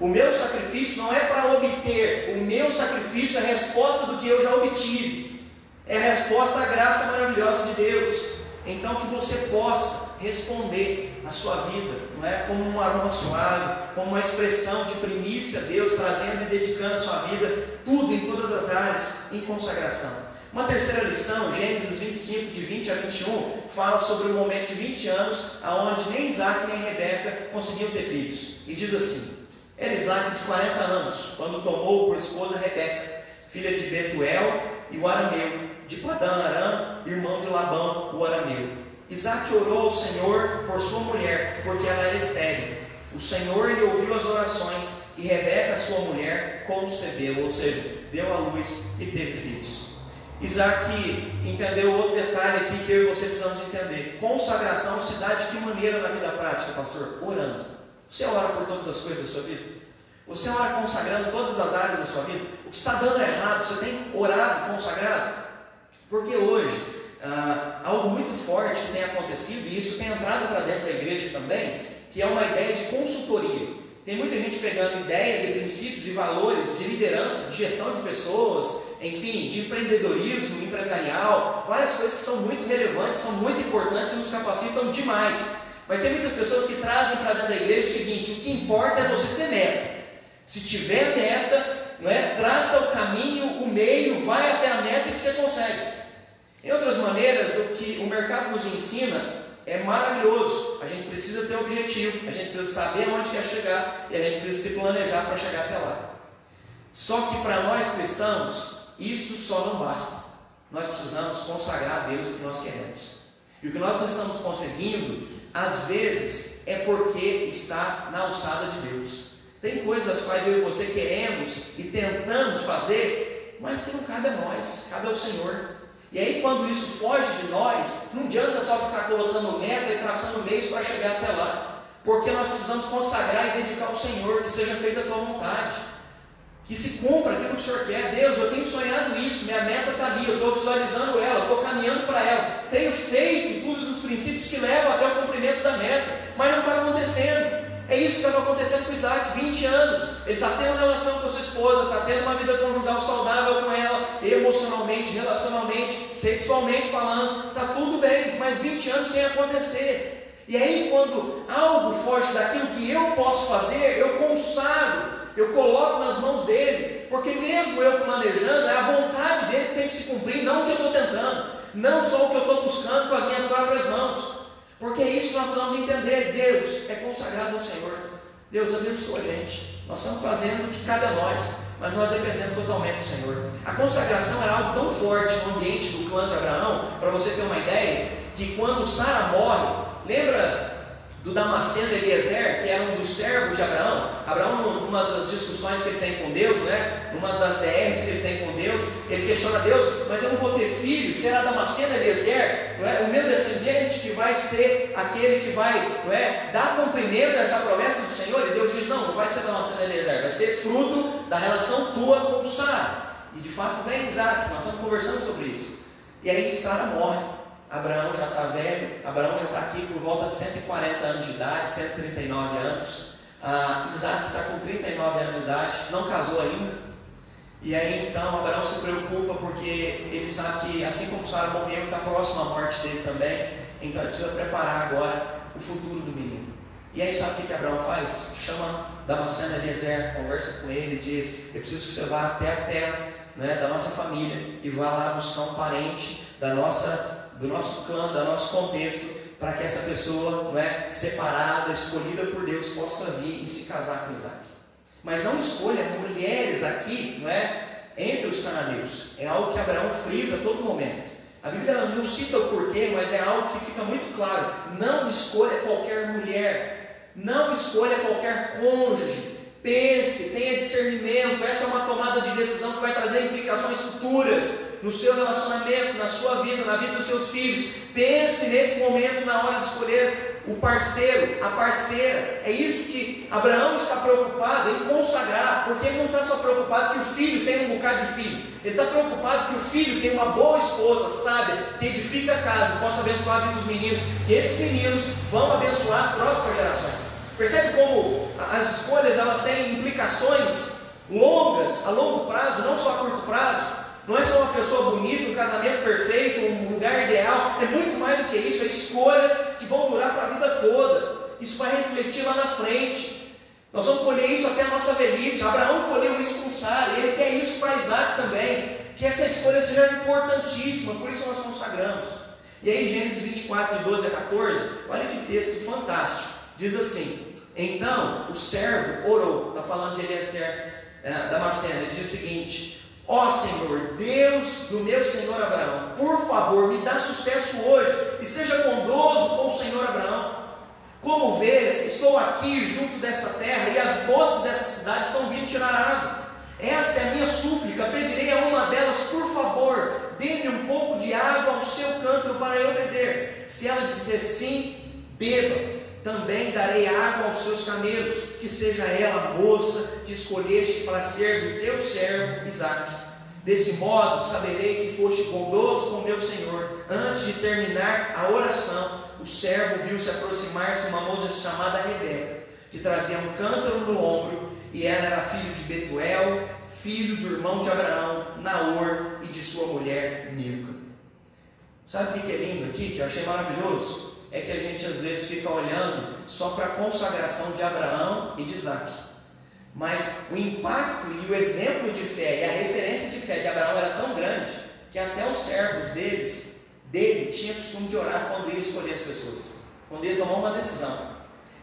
O meu sacrifício não é para obter, o meu sacrifício é resposta do que eu já obtive. É a resposta à graça maravilhosa de Deus. Então que você possa responder a sua vida, não é como um aroma suave, como uma expressão de primícia a Deus, trazendo e dedicando a sua vida, tudo em todas as áreas, em consagração. Uma terceira lição, Gênesis 25, de 20 a 21, fala sobre o momento de 20 anos, aonde nem Isaac nem Rebeca conseguiam ter filhos. E diz assim: Era Isaac de 40 anos, quando tomou por esposa Rebeca, filha de Betuel e o arameu, de Padã Arã, irmão de Labão, o arameu. Isaac orou ao Senhor por sua mulher, porque ela era estéril. O Senhor lhe ouviu as orações e Rebeca, sua mulher, concebeu, ou seja, deu à luz e teve filhos. Isaac entendeu outro detalhe aqui que eu e você precisamos entender. Consagração se dá de que maneira na vida prática, pastor? Orando. Você ora por todas as coisas da sua vida? Você ora consagrando todas as áreas da sua vida? O que está dando errado, você tem orado, consagrado? Porque hoje, ah, algo muito forte que tem acontecido, e isso tem entrado para dentro da igreja também, que é uma ideia de consultoria. Tem muita gente pegando ideias e princípios e valores de liderança, de gestão de pessoas, enfim, de empreendedorismo empresarial, várias coisas que são muito relevantes, são muito importantes e nos capacitam demais. Mas tem muitas pessoas que trazem para dentro da igreja o seguinte: o que importa é você ter meta. Se tiver meta, não é? traça o caminho, o meio, vai até a meta que você consegue. Em outras maneiras, o que o mercado nos ensina é maravilhoso. A gente precisa ter objetivo, a gente precisa saber onde quer chegar e a gente precisa se planejar para chegar até lá. Só que para nós cristãos, isso só não basta. Nós precisamos consagrar a Deus o que nós queremos. E o que nós não estamos conseguindo, às vezes, é porque está na alçada de Deus. Tem coisas as quais eu e você queremos e tentamos fazer, mas que não cabe a nós, cabe ao Senhor. E aí, quando isso foge de nós, não adianta só ficar colocando meta e traçando meios para chegar até lá. Porque nós precisamos consagrar e dedicar ao Senhor, que seja feita a tua vontade. Que se cumpra aquilo que o Senhor quer. Deus, eu tenho sonhado isso, minha meta está ali, eu estou visualizando ela, estou caminhando para ela. Tenho feito todos os princípios que levam até o cumprimento da meta, mas não está acontecendo. É isso que estava acontecendo com Isaac, 20 anos. Ele está tendo relação com a sua esposa, está tendo uma vida conjugal saudável com ela, emocionalmente, relacionalmente, sexualmente falando, está tudo bem, mas 20 anos sem acontecer. E aí, quando algo foge daquilo que eu posso fazer, eu consagro, eu coloco nas mãos dele, porque mesmo eu planejando, é a vontade dele que tem que se cumprir, não o que eu estou tentando, não só o que eu estou buscando com as minhas próprias mãos. Porque é isso que nós precisamos entender. Deus é consagrado ao Senhor. Deus abençoa a gente. Nós estamos fazendo o que cabe a nós, mas nós dependemos totalmente do Senhor. A consagração era algo tão forte no ambiente do clã de Abraão, para você ter uma ideia, que quando Sara morre, lembra do Damasceno Eliezer, que era um dos servos de Abraão. Abraão, numa das discussões que ele tem com Deus, né, numa das DRs que ele tem com Deus, ele questiona Deus, mas eu não vou ter filho, será Damasceno Eliezer, não é? o meu descendente que vai ser aquele que vai não é, dar cumprimento a essa promessa do Senhor? E Deus diz: não, não vai ser Damasceno Eliezer, vai ser fruto da relação tua com Sara. E de fato vem Isaac, nós estamos conversando sobre isso. E aí Sara morre. Abraão já está velho, Abraão já está aqui por volta de 140 anos de idade, 139 anos. Ah, Isaac está com 39 anos de idade, não casou ainda. E aí então Abraão se preocupa porque ele sabe que assim como Sara morreu, está próximo à morte dele também. Então ele precisa preparar agora o futuro do menino. E aí sabe o que, que Abraão faz? Chama Damasceno Eliezer, conversa com ele diz: Eu preciso que você vá até a terra né, da nossa família e vá lá buscar um parente da nossa do nosso clã, do nosso contexto, para que essa pessoa não é, separada, escolhida por Deus, possa vir e se casar com Isaac. Mas não escolha mulheres aqui, não é? Entre os cananeus. É algo que Abraão frisa a todo momento. A Bíblia não cita o porquê, mas é algo que fica muito claro. Não escolha qualquer mulher. Não escolha qualquer cônjuge. Pense, tenha discernimento. Essa é uma tomada de decisão que vai trazer implicações futuras no seu relacionamento, na sua vida, na vida dos seus filhos. Pense nesse momento na hora de escolher o parceiro, a parceira. É isso que Abraão está preocupado em consagrar, porque ele não está só preocupado que o filho tenha um bocado de filho, ele está preocupado que o filho tenha uma boa esposa, sabe, que edifica a casa, possa abençoar a vida dos meninos, que esses meninos vão abençoar as próximas gerações. Percebe como as escolhas elas têm implicações longas, a longo prazo, não só a curto prazo. Não é só uma pessoa bonita, um casamento perfeito, um lugar ideal. É muito mais do que isso. É escolhas que vão durar para a vida toda. Isso vai refletir lá na frente. Nós vamos colher isso até a nossa velhice. Abraão colheu isso com Sara. Ele quer isso para Isaac também. Que essa escolha seja importantíssima. Por isso nós consagramos. E aí, Gênesis 24, de 12 a 14. Olha que texto fantástico. Diz assim: Então o servo orou, está falando de Eliezer é, Damasceno, ele diz o seguinte: Ó Senhor, Deus do meu Senhor Abraão, por favor, me dá sucesso hoje e seja bondoso com o Senhor Abraão. Como vês, estou aqui junto dessa terra e as moças dessa cidade estão vindo tirar água. Esta é a minha súplica, pedirei a uma delas, por favor, dê-me um pouco de água ao seu cântaro para eu beber. Se ela disser sim, beba. Também darei água aos seus camelos, que seja ela a moça que escolheste para ser do teu servo Isaque. Desse modo saberei que foste bondoso com meu Senhor. Antes de terminar a oração, o servo viu se aproximar-se uma moça chamada Rebeca, que trazia um cântaro no ombro, e ela era filho de Betuel, filho do irmão de Abraão, Naor, e de sua mulher Milca. Sabe o que é lindo aqui, que eu achei maravilhoso? É que a gente às vezes fica olhando só para a consagração de Abraão e de Isaac. Mas o impacto e o exemplo de fé e a referência de fé de Abraão era tão grande que até os servos deles, dele tinha costume de orar quando ia escolher as pessoas, quando ia tomar uma decisão.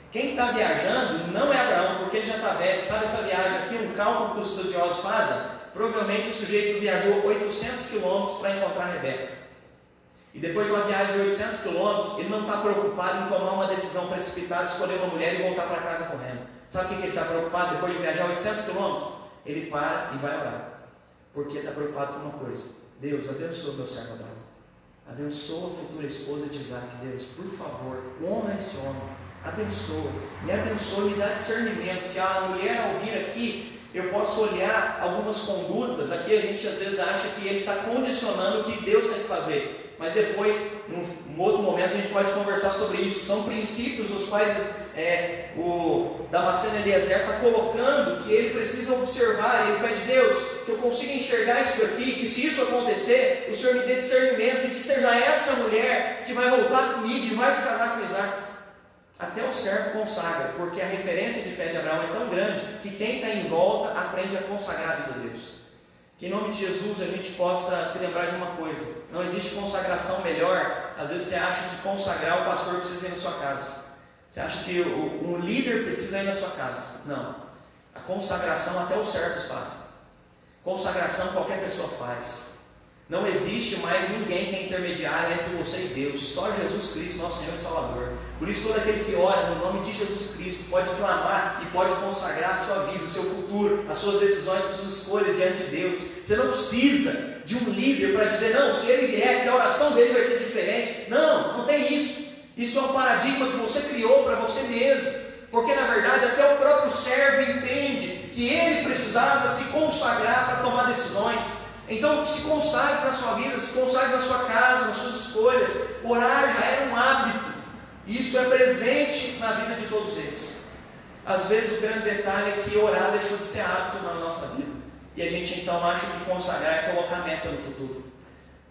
Quem está viajando não é Abraão, porque ele já está velho. Sabe essa viagem aqui, um cálculo que os estudiosos fazem? Provavelmente o sujeito viajou 800 quilômetros para encontrar Rebeca. E depois de uma viagem de 800 quilômetros, ele não está preocupado em tomar uma decisão precipitada, escolher uma mulher e voltar para casa correndo. Sabe o que, que ele está preocupado depois de viajar 800 quilômetros? Ele para e vai orar. Porque ele está preocupado com uma coisa: Deus, abençoa meu servo Abraão. Abençoa a futura esposa de Isaac, Deus, por favor, honra esse homem. Abençoa, me abençoa, me dá discernimento. Que a mulher ao vir aqui, eu posso olhar algumas condutas. Aqui a gente às vezes acha que ele está condicionando o que Deus tem que fazer mas depois, num, outro momento, a gente pode conversar sobre isso. São princípios nos quais é, o Damasceno Eliezer está colocando que ele precisa observar. Ele pede, Deus, que eu consiga enxergar isso daqui, que se isso acontecer, o Senhor me dê discernimento e que seja essa mulher que vai voltar comigo e vai se casar com Isaac. Até o servo consagra, porque a referência de fé de Abraão é tão grande que quem está em volta aprende a consagrar a vida a Deus. Que em nome de Jesus a gente possa se lembrar de uma coisa: não existe consagração melhor. Às vezes você acha que consagrar o pastor precisa ir na sua casa. Você acha que um líder precisa ir na sua casa. Não. A consagração até os servos fazem. Consagração qualquer pessoa faz. Não existe mais ninguém que é intermediário entre você e Deus, só Jesus Cristo, nosso Senhor e Salvador. Por isso, todo aquele que ora no nome de Jesus Cristo pode clamar e pode consagrar a sua vida, o seu futuro, as suas decisões, as suas escolhas diante de Deus. Você não precisa de um líder para dizer, não, se ele vier, que a oração dele vai ser diferente. Não, não tem isso. Isso é um paradigma que você criou para você mesmo. Porque na verdade até o próprio servo entende que ele precisava se consagrar para tomar decisões. Então se consagre na sua vida, se consagre na sua casa, nas suas escolhas. Orar já era um hábito. Isso é presente na vida de todos eles. Às vezes o grande detalhe é que orar deixou de ser hábito na nossa vida. E a gente então acha que consagrar é colocar meta no futuro.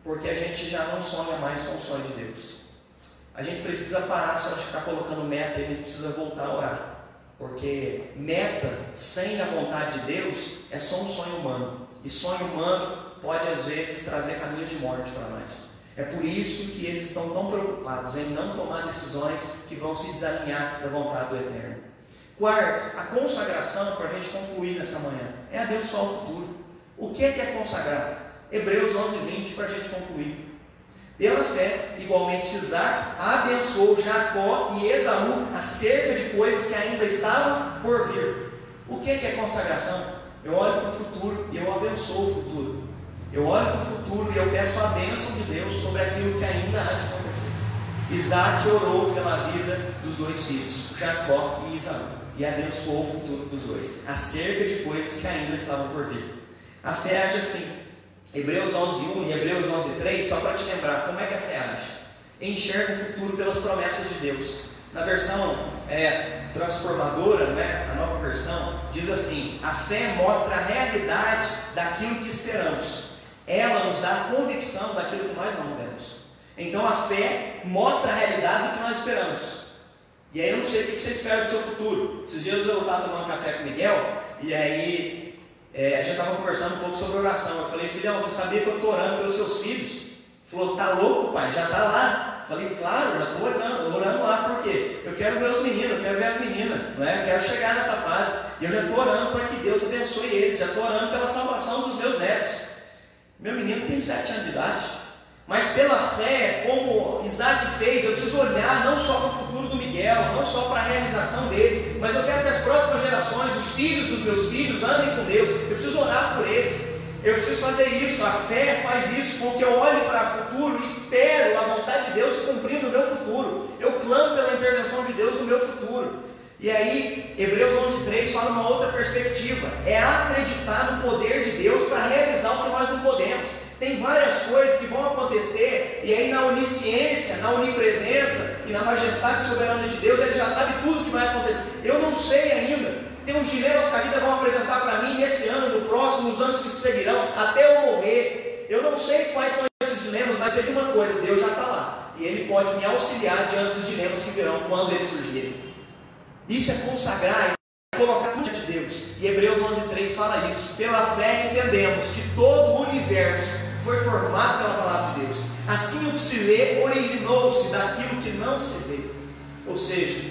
Porque a gente já não sonha mais com o sonho de Deus. A gente precisa parar só de ficar colocando meta e a gente precisa voltar a orar. Porque meta sem a vontade de Deus é só um sonho humano. E sonho humano pode às vezes trazer caminho de morte para nós. É por isso que eles estão tão preocupados em não tomar decisões que vão se desalinhar da vontade do Eterno. Quarto, a consagração, para a gente concluir nessa manhã, é abençoar o futuro. O que é, que é consagrar? Hebreus 11, 20, para a gente concluir. Pela fé, igualmente Isaac abençoou Jacó e Esaú acerca de coisas que ainda estavam por vir. O que é, que é consagração? Eu olho para o futuro e eu abençoo o futuro. Eu olho para o futuro e eu peço a bênção de Deus sobre aquilo que ainda há de acontecer. Isaac orou pela vida dos dois filhos, Jacó e Isaú, e abençoou o futuro dos dois, acerca de coisas que ainda estavam por vir. A fé age assim. Hebreus 11.1 e Hebreus 11.3, só para te lembrar, como é que a fé age? Enxerga o futuro pelas promessas de Deus. Na versão é, transformadora, né, a nova versão, diz assim: a fé mostra a realidade daquilo que esperamos ela nos dá a convicção daquilo que nós não vemos. Então a fé mostra a realidade do que nós esperamos. E aí eu não sei o que você espera do seu futuro. Esses dias eu estava tomando café com o Miguel, e aí é, a gente estava conversando um pouco sobre oração. Eu falei, filhão, você sabia que eu estou orando pelos seus filhos? Ele falou, tá louco, pai? Já está lá. Falei, claro, já estou orando, orando lá, por quê? Eu quero ver os meninos, eu quero ver as meninas, não é? eu quero chegar nessa fase. E eu já estou orando para que Deus abençoe eles, já estou orando pela salvação dos meus netos. Meu menino tem sete anos de idade. Mas pela fé, como Isaac fez, eu preciso olhar não só para o futuro do Miguel, não só para a realização dele, mas eu quero que as próximas gerações, os filhos dos meus filhos, andem com Deus. Eu preciso orar por eles. Eu preciso fazer isso. A fé faz isso com que eu olhe para o futuro espero a vontade de Deus se cumprir no meu futuro. Eu clamo pela intervenção de Deus no meu futuro. E aí, Hebreus 11:3 fala uma outra perspectiva: é acreditar no poder de Deus para realizar o que nós não podemos. Tem várias coisas que vão acontecer, e aí na onisciência, na onipresença e na majestade soberana de Deus, ele já sabe tudo que vai acontecer. Eu não sei ainda. Tem uns dilemas que a vida vão apresentar para mim nesse ano, no próximo, nos anos que seguirão, até eu morrer. Eu não sei quais são esses dilemas, mas sei de uma coisa: Deus já está lá. E Ele pode me auxiliar diante dos dilemas que virão quando eles surgirem. Isso é consagrar e colocar tudo diante de Deus. E Hebreus 11:3 fala isso. Pela fé entendemos que todo o universo foi formado pela palavra de Deus. Assim o que se vê originou-se daquilo que não se vê. Ou seja,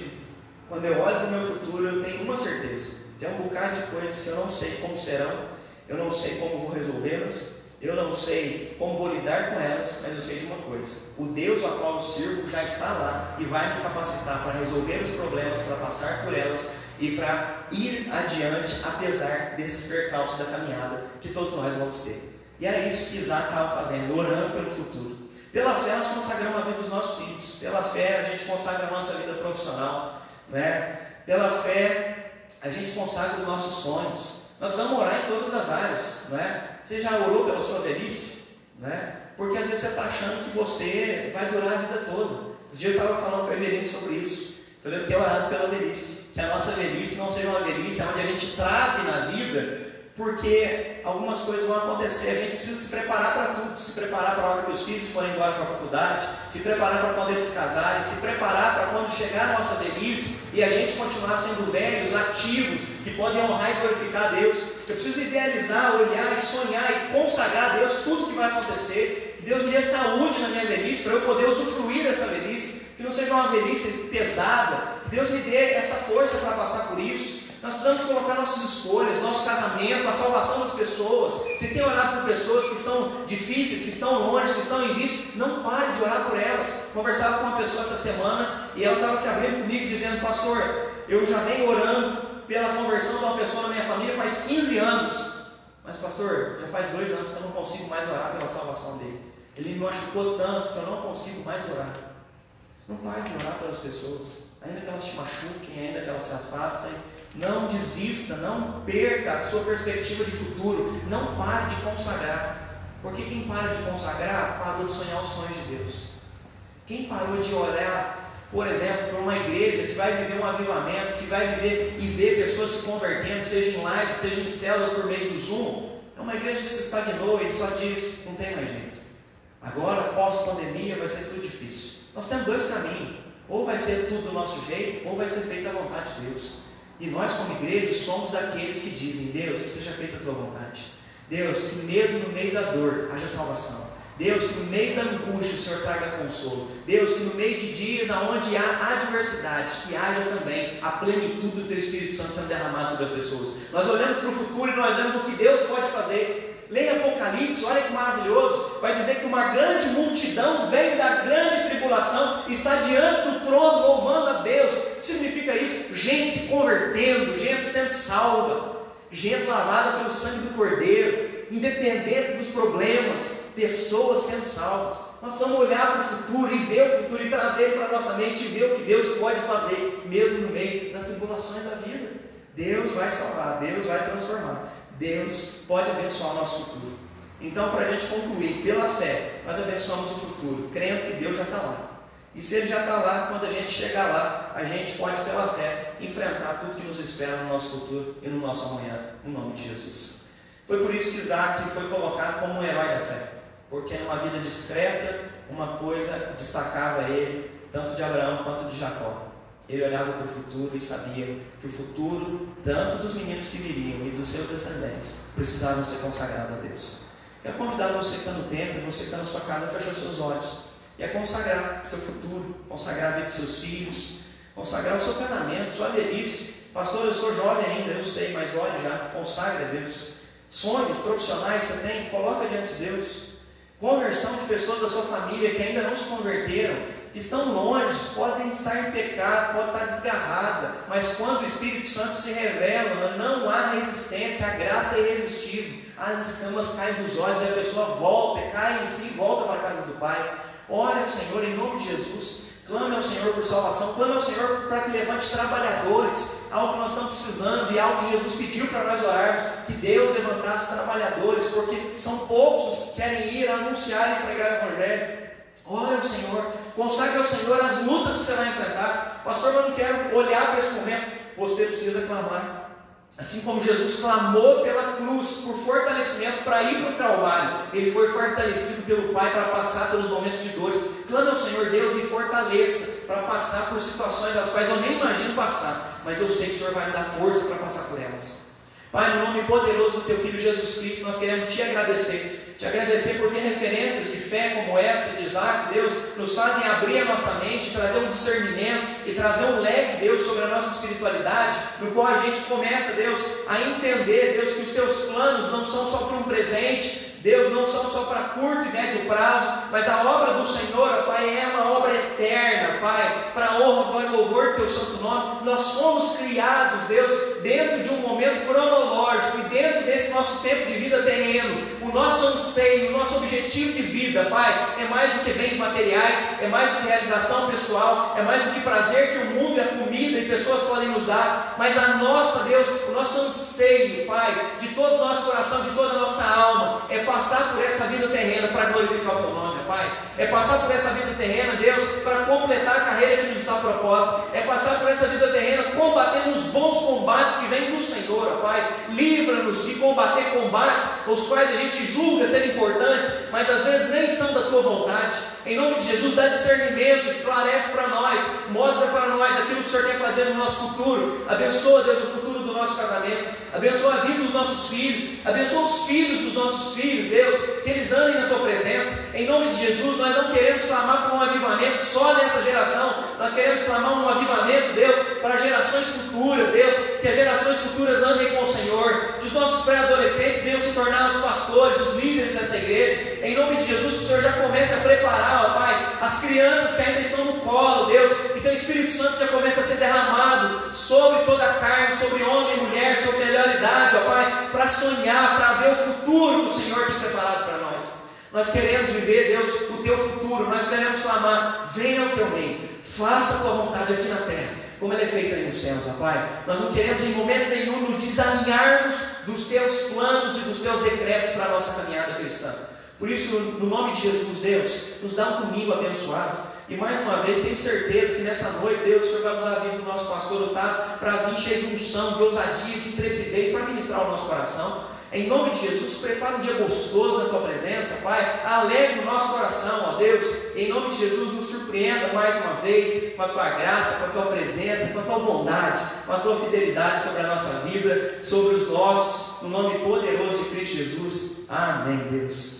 quando eu olho para o meu futuro, eu tenho uma certeza. Tem um bocado de coisas que eu não sei como serão, eu não sei como vou resolvê-las, eu não sei como vou lidar com elas, mas eu sei de uma coisa: o Deus a qual eu sirvo já está lá e vai me capacitar para resolver os problemas, para passar por elas e para ir adiante, apesar desses percalços da caminhada que todos nós vamos ter. E era isso que Isaac estava fazendo, orando pelo futuro. Pela fé, nós consagramos a vida dos nossos filhos. Pela fé, a gente consagra a nossa vida profissional. Né? Pela fé, a gente consagra os nossos sonhos. Nós precisamos orar em todas as áreas. Né? Você já orou pela sua velhice? Né? Porque às vezes você está achando que você vai durar a vida toda. Esse dia eu estava falando com o Evelino sobre isso. Eu falei, eu tenho orado pela velhice. Que a nossa velhice não seja uma velhice onde a gente trave na vida porque algumas coisas vão acontecer. A gente precisa se preparar para tudo, se preparar para a hora que os filhos forem embora para a faculdade, se preparar para quando eles casarem, se preparar para quando chegar a nossa velhice e a gente continuar sendo velhos, ativos, que podem honrar e glorificar a Deus. Eu preciso idealizar, olhar e sonhar e consagrar a Deus tudo que vai acontecer. Que Deus me dê saúde na minha velhice para eu poder usufruir dessa velhice. Que não seja uma velhice pesada. Que Deus me dê essa força para passar por isso. Nós precisamos colocar nossas escolhas, nosso casamento, a salvação das pessoas. Se tem orado por pessoas que são difíceis, que estão longe, que estão em vício, não pare de orar por elas. Conversava com uma pessoa essa semana e ela estava se abrindo comigo dizendo, pastor, eu já venho orando pela conversão de uma pessoa na minha família faz 15 anos. Mas pastor, já faz dois anos que eu não consigo mais orar pela salvação dele. Ele me machucou tanto que eu não consigo mais orar. Não pare de orar pelas pessoas, ainda que elas te machuquem, ainda que elas se afastem não desista, não perca a sua perspectiva de futuro, não pare de consagrar. Porque quem para de consagrar parou de sonhar os sonhos de Deus. Quem parou de olhar, por exemplo, para uma igreja que vai viver um avivamento, que vai viver e ver pessoas se convertendo, seja em live, seja em células por meio do Zoom, é uma igreja que se estagnou e só diz: não tem mais jeito. Agora, pós-pandemia, vai ser tudo difícil. Nós temos dois caminhos: ou vai ser tudo do nosso jeito, ou vai ser feita a vontade de Deus. E nós, como igreja, somos daqueles que dizem: Deus, que seja feita a tua vontade. Deus, que mesmo no meio da dor haja salvação. Deus, que no meio da angústia o Senhor traga consolo. Deus, que no meio de dias onde há adversidade, que haja também a plenitude do Teu Espírito Santo sendo derramado sobre as pessoas. Nós olhamos para o futuro e nós vemos o que Deus pode fazer. Leia Apocalipse, olha que maravilhoso. Vai dizer que uma grande multidão vem da grande tribulação, está diante do trono louvando a Deus. O que significa isso? Gente se convertendo, gente sendo salva, gente lavada pelo sangue do Cordeiro, independente dos problemas, pessoas sendo salvas. Nós precisamos olhar para o futuro e ver o futuro e trazer para a nossa mente e ver o que Deus pode fazer, mesmo no meio das tribulações da vida. Deus vai salvar, Deus vai transformar. Deus pode abençoar o nosso futuro. Então, para a gente concluir, pela fé, nós abençoamos o futuro, crendo que Deus já está lá. E se Ele já está lá, quando a gente chegar lá, a gente pode, pela fé, enfrentar tudo que nos espera no nosso futuro e no nosso amanhã, no nome de Jesus. Foi por isso que Isaac foi colocado como um herói da fé, porque numa vida discreta, uma coisa destacava ele, tanto de Abraão quanto de Jacó. Ele olhava para o futuro e sabia que o futuro, tanto dos meninos que viriam e dos seus descendentes, precisavam ser consagrados a Deus. Quero convidar você que está no templo, você que está na sua casa, a fechar seus olhos. E é consagrar seu futuro, consagrar a vida dos seus filhos, consagrar o seu casamento, sua velhice. Pastor, eu sou jovem ainda, eu sei, mas olhe já, consagre a Deus. Sonhos profissionais você tem, coloca diante de Deus. Conversão de pessoas da sua família que ainda não se converteram, que estão longe, podem estar em pecado, pode estar desgarrada, mas quando o Espírito Santo se revela, não há resistência, a graça é irresistível. As escamas caem dos olhos e a pessoa volta, cai em si e volta para a casa do Pai. Ore ao Senhor em nome de Jesus. Clame ao Senhor por salvação, clame ao Senhor para que levante trabalhadores, algo que nós estamos precisando e algo que Jesus pediu para nós orarmos, que Deus levantasse trabalhadores, porque são poucos os que querem ir anunciar e pregar o Evangelho. Ore ao Senhor, consagre ao Senhor as lutas que você vai enfrentar. Pastor, eu não quero olhar para esse momento. Você precisa clamar. Assim como Jesus clamou pela cruz por fortalecimento para ir para o Calvário, ele foi fortalecido pelo Pai para passar pelos momentos de dores. Clame ao Senhor, Deus me fortaleça para passar por situações as quais eu nem imagino passar, mas eu sei que o Senhor vai me dar força para passar por elas. Pai, no nome poderoso do Teu Filho Jesus Cristo, nós queremos te agradecer te agradecer porque referências de fé como essa de Isaac, Deus, nos fazem abrir a nossa mente, trazer um discernimento e trazer um leque, Deus, sobre a nossa espiritualidade, no qual a gente começa, Deus, a entender, Deus, que os teus planos não são só para um presente, Deus, não são só para curto e médio prazo, mas a obra do Senhor, ó Pai, é uma obra eterna, Pai, para honra, glória e louvor do Teu santo nome. Nós somos criados, Deus, dentro de um momento cronológico e dentro desse nosso tempo de vida terreno. O nosso anseio, o nosso objetivo de vida, Pai, é mais do que bens materiais, é mais do que realização pessoal, é mais do que prazer que o mundo e a comida e pessoas podem nos dar, mas a nossa, Deus, o nosso anseio, Pai, de todo o nosso coração, de toda a nossa alma, é passar por essa vida terrena para glorificar o teu nome, Pai. É passar por essa vida terrena, Deus, para completar a carreira que nos está proposta. É passar por essa vida terrena combatendo os bons combates que vêm do Senhor, Pai. Livra-nos de combater combates os quais a gente julga ser importantes, mas às vezes nem são da tua vontade. Em nome de Jesus, dá discernimento, esclarece para nós, mostra para nós aquilo que o Senhor quer fazer no nosso futuro. Abençoa, Deus, o futuro nosso casamento. Abençoa a vida dos nossos filhos. Abençoa os filhos dos nossos filhos, Deus, que eles andem na tua presença. Em nome de Jesus, nós não queremos clamar por um avivamento só nessa geração. Nós queremos clamar um avivamento, Deus, para gerações futuras, Deus, que as gerações futuras andem com o Senhor. Que os nossos pré-adolescentes venham se tornar os pastores, os líderes dessa igreja. Em nome de Jesus, que o Senhor já comece a preparar, ó Pai, as crianças que ainda estão no colo, Deus, que teu Espírito Santo já comece a ser derramado sobre toda a carne, sobre homem e mulher, sobre melhor idade, ó Pai, para sonhar, para ver o futuro que o Senhor tem preparado para nós. Nós queremos viver, Deus, o teu futuro, nós queremos clamar, venha o teu reino, faça a tua vontade aqui na terra, como ela é feita aí nos céus, Pai. Nós não queremos em momento nenhum nos desalinharmos dos teus planos e dos teus decretos para a nossa caminhada cristã. Por isso, no nome de Jesus, Deus, nos dá um domingo abençoado. E mais uma vez, tenho certeza que nessa noite, Deus, o Senhor vai usar a vida do nosso pastor Otávio para vir cheio de unção, de ousadia, de intrepidez, para ministrar o nosso coração. Em nome de Jesus, prepara um dia gostoso na tua presença, Pai. Alegre o nosso coração, ó Deus. Em nome de Jesus, nos surpreenda mais uma vez com a tua graça, com a tua presença, com a tua bondade, com a tua fidelidade sobre a nossa vida, sobre os nossos, no nome poderoso de Cristo Jesus. Amém, Deus.